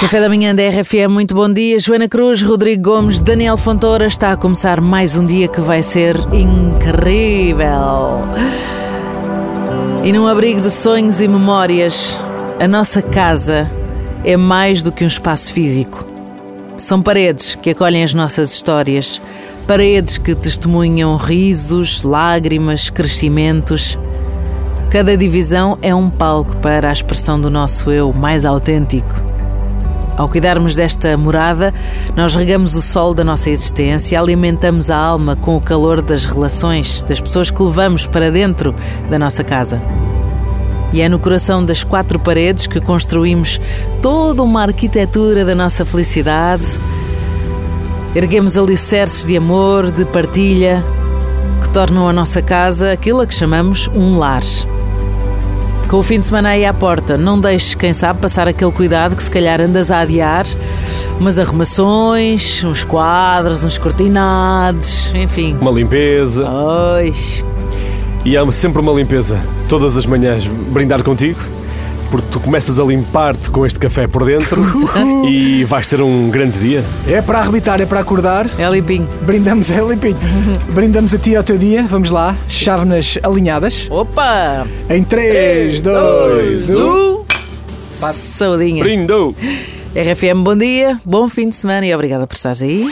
Café da manhã da RFM, muito bom dia. Joana Cruz, Rodrigo Gomes, Daniel Fontoura. Está a começar mais um dia que vai ser incrível. E num abrigo de sonhos e memórias, a nossa casa é mais do que um espaço físico. São paredes que acolhem as nossas histórias, paredes que testemunham risos, lágrimas, crescimentos. Cada divisão é um palco para a expressão do nosso eu mais autêntico. Ao cuidarmos desta morada, nós regamos o sol da nossa existência, alimentamos a alma com o calor das relações, das pessoas que levamos para dentro da nossa casa. E é no coração das quatro paredes que construímos toda uma arquitetura da nossa felicidade. Erguemos alicerces de amor, de partilha, que tornam a nossa casa aquilo a que chamamos um lar. Com o fim de semana aí à porta, não deixes, quem sabe, passar aquele cuidado que se calhar andas a adiar. Umas arrumações, uns quadros, uns cortinados, enfim. Uma limpeza. Pois. E há sempre uma limpeza. Todas as manhãs brindar contigo porque tu começas a limpar-te com este café por dentro e vais ter um grande dia. É para arrebitar, é para acordar. É limpinho. Brindamos, é limpinho. Brindamos a ti ao teu dia. Vamos lá, chávenas alinhadas. Opa! Em 3, 2, 1. Saudinha. Brindou! RFM, bom dia, bom fim de semana e obrigada por estares aí.